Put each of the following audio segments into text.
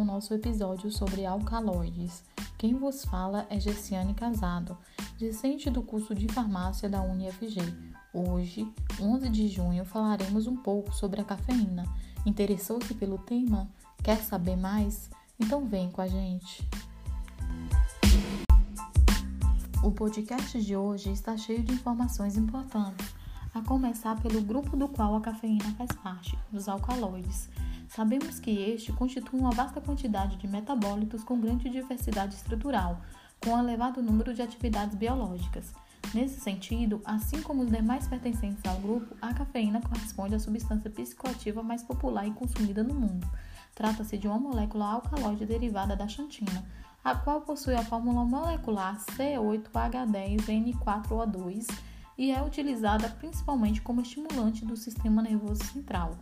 ao nosso episódio sobre alcaloides. Quem vos fala é Gessiane Casado, discente do curso de farmácia da UniFG. Hoje, 11 de junho, falaremos um pouco sobre a cafeína. Interessou-se pelo tema? Quer saber mais? Então vem com a gente. O podcast de hoje está cheio de informações importantes, a começar pelo grupo do qual a cafeína faz parte, os alcaloides. Sabemos que este constitui uma vasta quantidade de metabólitos com grande diversidade estrutural, com um elevado número de atividades biológicas. Nesse sentido, assim como os demais pertencentes ao grupo, a cafeína corresponde à substância psicoativa mais popular e consumida no mundo. Trata-se de uma molécula alcaloide derivada da xantina, a qual possui a fórmula molecular C8H10N4O2 e é utilizada principalmente como estimulante do sistema nervoso central.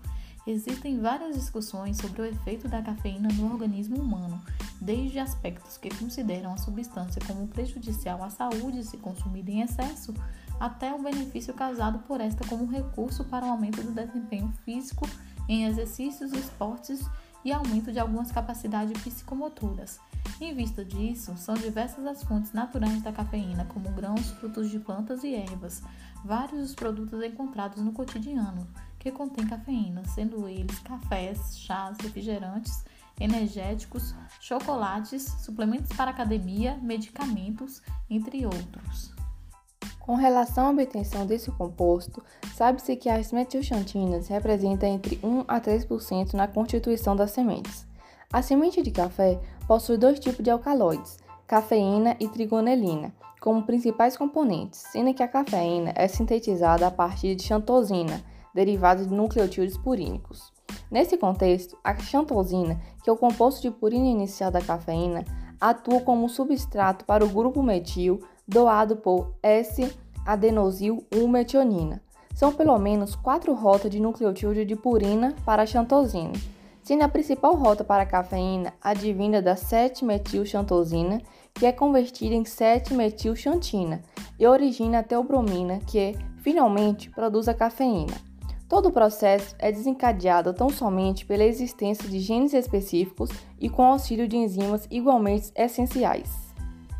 Existem várias discussões sobre o efeito da cafeína no organismo humano, desde aspectos que consideram a substância como prejudicial à saúde se consumida em excesso, até o benefício causado por esta como recurso para o aumento do desempenho físico em exercícios, esportes e aumento de algumas capacidades psicomotoras. Em vista disso, são diversas as fontes naturais da cafeína, como grãos, frutos de plantas e ervas, vários os produtos encontrados no cotidiano que contêm cafeína, sendo eles cafés, chás, refrigerantes, energéticos, chocolates, suplementos para academia, medicamentos, entre outros. Com relação à obtenção desse composto, sabe-se que as metilxantinas representam entre 1 a 3% na constituição das sementes. A semente de café possui dois tipos de alcaloides, cafeína e trigonelina, como principais componentes, sendo que a cafeína é sintetizada a partir de xantosina, derivado de nucleotídeos purínicos. Nesse contexto, a xantosina, que é o composto de purina inicial da cafeína, atua como substrato para o grupo metil doado por S-adenosil-1-metionina. São pelo menos quatro rotas de nucleotídeo de purina para a xantosina, sendo a principal rota para a cafeína advinda da 7-metilxantosina, que é convertida em 7-metilxantina e origina a teobromina, que finalmente produz a cafeína. Todo o processo é desencadeado tão somente pela existência de genes específicos e com auxílio de enzimas igualmente essenciais.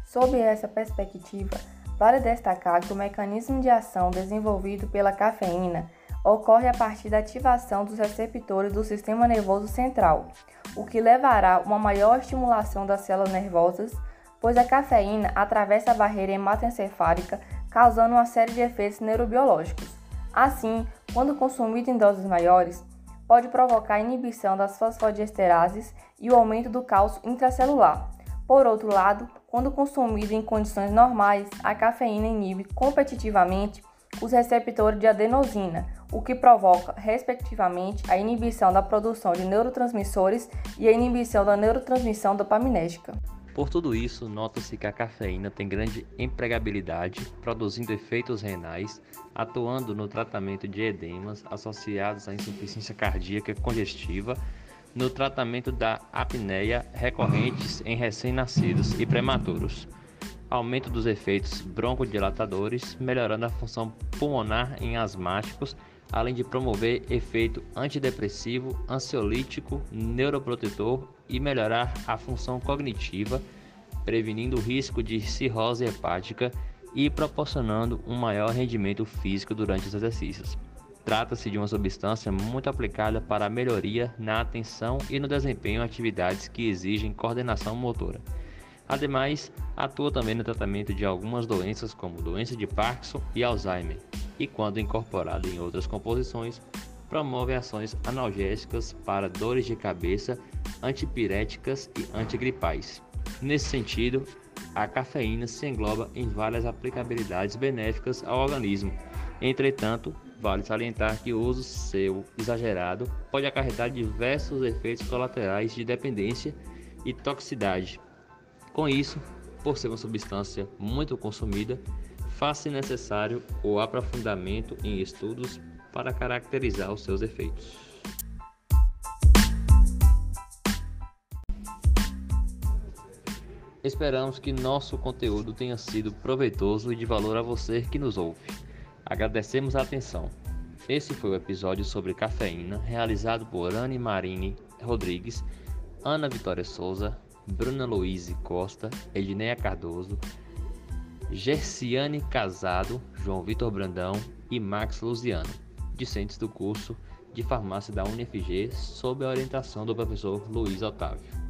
Sob essa perspectiva, vale destacar que o mecanismo de ação desenvolvido pela cafeína ocorre a partir da ativação dos receptores do sistema nervoso central, o que levará a uma maior estimulação das células nervosas, pois a cafeína atravessa a barreira hematoencefálica, causando uma série de efeitos neurobiológicos. Assim, quando consumido em doses maiores, pode provocar a inibição das fosfodiesterases e o aumento do cálcio intracelular. Por outro lado, quando consumido em condições normais, a cafeína inibe competitivamente os receptores de adenosina, o que provoca, respectivamente, a inibição da produção de neurotransmissores e a inibição da neurotransmissão dopaminérgica. Por tudo isso, nota-se que a cafeína tem grande empregabilidade, produzindo efeitos renais, atuando no tratamento de edemas associados à insuficiência cardíaca congestiva, no tratamento da apneia recorrentes em recém-nascidos e prematuros, aumento dos efeitos broncodilatadores, melhorando a função pulmonar em asmáticos, além de promover efeito antidepressivo, ansiolítico, neuroprotetor e melhorar a função cognitiva, prevenindo o risco de cirrose hepática e proporcionando um maior rendimento físico durante os exercícios. Trata-se de uma substância muito aplicada para a melhoria na atenção e no desempenho em atividades que exigem coordenação motora. Ademais, atua também no tratamento de algumas doenças como doença de Parkinson e Alzheimer, e quando incorporada em outras composições, promove ações analgésicas para dores de cabeça, antipiréticas e antigripais. Nesse sentido, a cafeína se engloba em várias aplicabilidades benéficas ao organismo. Entretanto, vale salientar que o uso seu exagerado pode acarretar diversos efeitos colaterais de dependência e toxicidade. Com isso, por ser uma substância muito consumida, faz-se necessário o aprofundamento em estudos para caracterizar os seus efeitos. Esperamos que nosso conteúdo tenha sido proveitoso e de valor a você que nos ouve. Agradecemos a atenção. Esse foi o episódio sobre cafeína, realizado por Anne Marini Rodrigues, Ana Vitória Souza, Bruna Luiz Costa, Edneia Cardoso, Gerciane Casado, João Vitor Brandão e Max Luziano, discentes do curso de farmácia da UniFG, sob a orientação do professor Luiz Otávio.